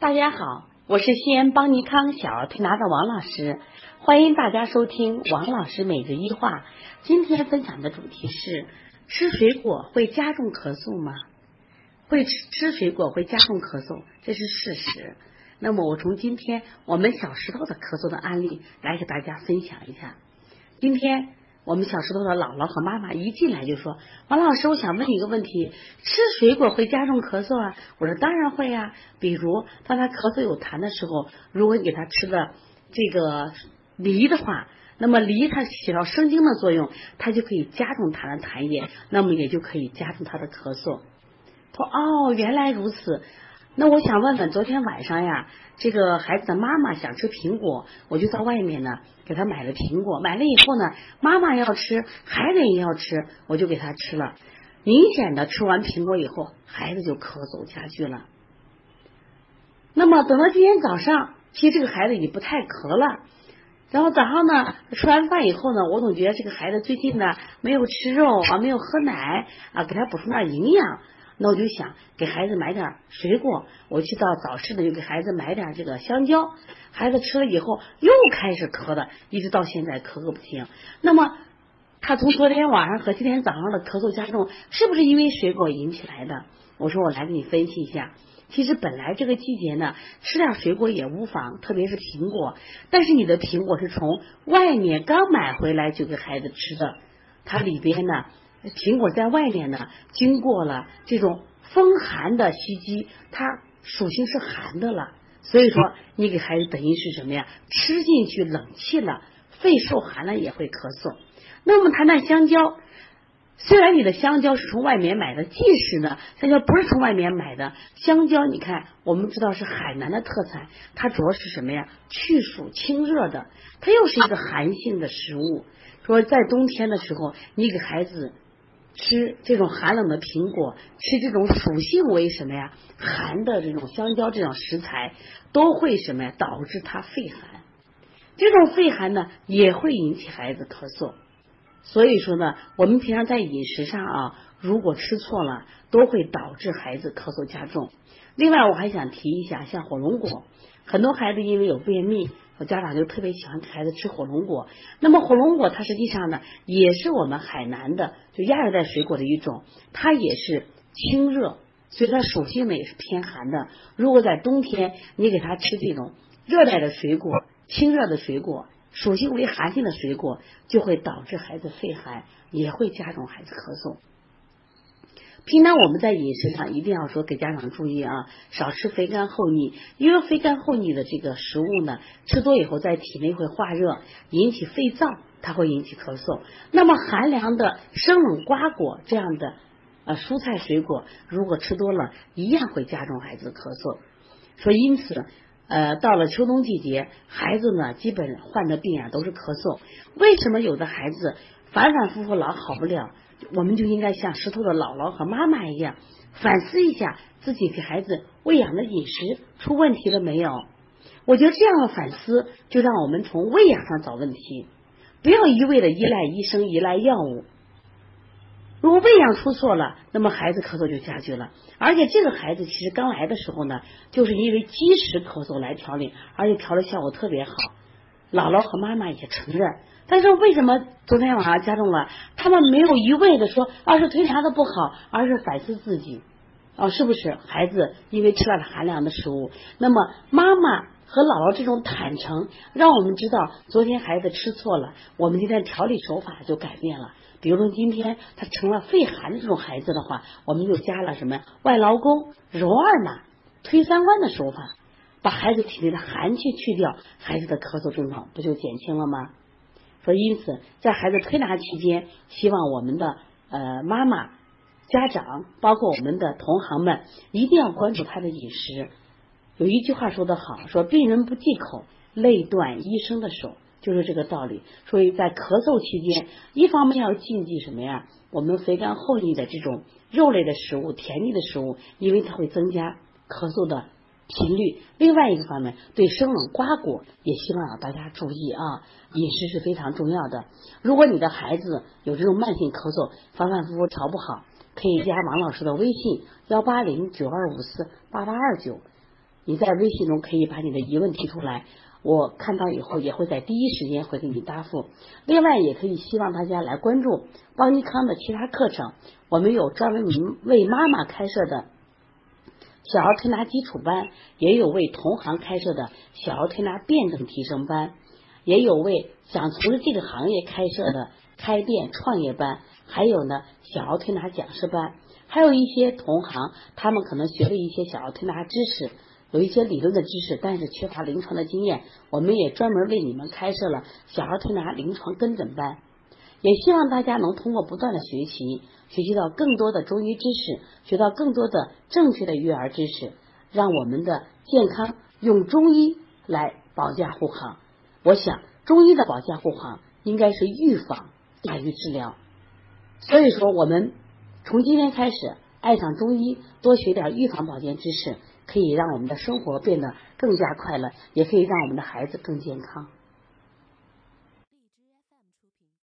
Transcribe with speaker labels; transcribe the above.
Speaker 1: 大家好，我是西安邦尼康小儿推拿的王老师，欢迎大家收听王老师每日一话。今天分享的主题是：吃水果会加重咳嗽吗？会吃吃水果会加重咳嗽，这是事实。那么我从今天我们小石头的咳嗽的案例来给大家分享一下。今天。我们小石头的姥姥和妈妈一进来就说：“王老师，我想问你一个问题，吃水果会加重咳嗽啊？”我说：“当然会啊，比如当他咳嗽有痰的时候，如果你给他吃的这个梨的话，那么梨它起到生津的作用，它就可以加重他的痰液，那么也就可以加重他的咳嗽。”他说：“哦，原来如此。”那我想问问，昨天晚上呀，这个孩子的妈妈想吃苹果，我就在外面呢给他买了苹果。买了以后呢，妈妈要吃，孩子也要吃，我就给他吃了。明显的吃完苹果以后，孩子就咳嗽下去了。那么等到今天早上，其实这个孩子已经不太咳了。然后早上呢，吃完饭以后呢，我总觉得这个孩子最近呢没有吃肉啊，没有喝奶啊，给他补充点营养。那我就想给孩子买点水果，我去到早市呢，就给孩子买点这个香蕉。孩子吃了以后又开始咳的，一直到现在咳个不停。那么他从昨天晚上和今天早上的咳嗽加重，是不是因为水果引起来的？我说我来给你分析一下。其实本来这个季节呢，吃点水果也无妨，特别是苹果。但是你的苹果是从外面刚买回来就给孩子吃的，它里边呢。苹果在外面呢，经过了这种风寒的袭击，它属性是寒的了。所以说，你给孩子等于是什么呀？吃进去冷气了，肺受寒了也会咳嗽。那么谈谈香蕉，虽然你的香蕉是从外面买的，即使呢香蕉不是从外面买的，香蕉你看，我们知道是海南的特产，它主要是什么呀？去暑清热的，它又是一个寒性的食物。说在冬天的时候，你给孩子。吃这种寒冷的苹果，吃这种属性为什么呀？寒的这种香蕉这种食材都会什么呀？导致他肺寒。这种肺寒呢，也会引起孩子咳嗽。所以说呢，我们平常在饮食上啊，如果吃错了，都会导致孩子咳嗽加重。另外，我还想提一下，像火龙果，很多孩子因为有便秘。我家长就特别喜欢给孩子吃火龙果。那么火龙果它实际上呢，也是我们海南的就亚热带水果的一种，它也是清热，所以它属性呢也是偏寒的。如果在冬天你给他吃这种热带的水果、清热的水果，属性为寒性的水果，就会导致孩子肺寒，也会加重孩子咳嗽。平常我们在饮食上一定要说给家长注意啊，少吃肥甘厚腻，因为肥甘厚腻的这个食物呢，吃多以后在体内会化热，引起肺燥，它会引起咳嗽。那么寒凉的生冷瓜果这样的呃蔬菜水果，如果吃多了，一样会加重孩子咳嗽。说因此，呃，到了秋冬季节，孩子呢基本患的病啊都是咳嗽。为什么有的孩子反反复复老好不了？我们就应该像石头的姥姥和妈妈一样，反思一下自己给孩子喂养的饮食出问题了没有？我觉得这样的反思就让我们从喂养上找问题，不要一味的依赖医生、依赖药物。如果喂养出错了，那么孩子咳嗽就加剧了。而且这个孩子其实刚来的时候呢，就是因为积食咳嗽来调理，而且调的效果特别好。姥姥和妈妈也承认。但是为什么昨天晚上加重了？他们没有一味的说啊是推拿的不好，而是反思自己啊是不是孩子因为吃了寒凉的食物？那么妈妈和姥姥这种坦诚，让我们知道昨天孩子吃错了，我们今天调理手法就改变了。比如说今天他成了肺寒的这种孩子的话，我们就加了什么外劳宫、揉二马、推三关的手法，把孩子体内的寒气去掉，孩子的咳嗽症状不就减轻了吗？所以，因此，在孩子推拿期间，希望我们的呃妈妈、家长，包括我们的同行们，一定要关注他的饮食。有一句话说得好，说病人不忌口，累断医生的手，就是这个道理。所以在咳嗽期间，一方面要禁忌什么呀？我们肥甘厚腻的这种肉类的食物、甜腻的食物，因为它会增加咳嗽的。频率，另外一个方面，对生冷瓜果也希望大家注意啊，饮食是非常重要的。如果你的孩子有这种慢性咳嗽，反反复复调不好，可以加王老师的微信幺八零九二五四八八二九，你在微信中可以把你的疑问提出来，我看到以后也会在第一时间会给你答复。另外，也可以希望大家来关注邦尼康的其他课程，我们有专门为妈妈开设的小儿推拿基础班，也有为同行开设的小儿推拿辩证提升班，也有为想从事这个行业开设的开店创业班，还有呢小儿推拿讲师班。还有一些同行，他们可能学了一些小儿推拿知识，有一些理论的知识，但是缺乏临床的经验。我们也专门为你们开设了小儿推拿临床跟诊班，也希望大家能通过不断的学习，学习到更多的中医知识，学到更多的正确的育儿知识，让我们的健康用中医来保驾护航。我想，中医的保驾护航应该是预防大于治疗。所以说，我们。从今天开始，爱上中医，多学点预防保健知识，可以让我们的生活变得更加快乐，也可以让我们的孩子更健康。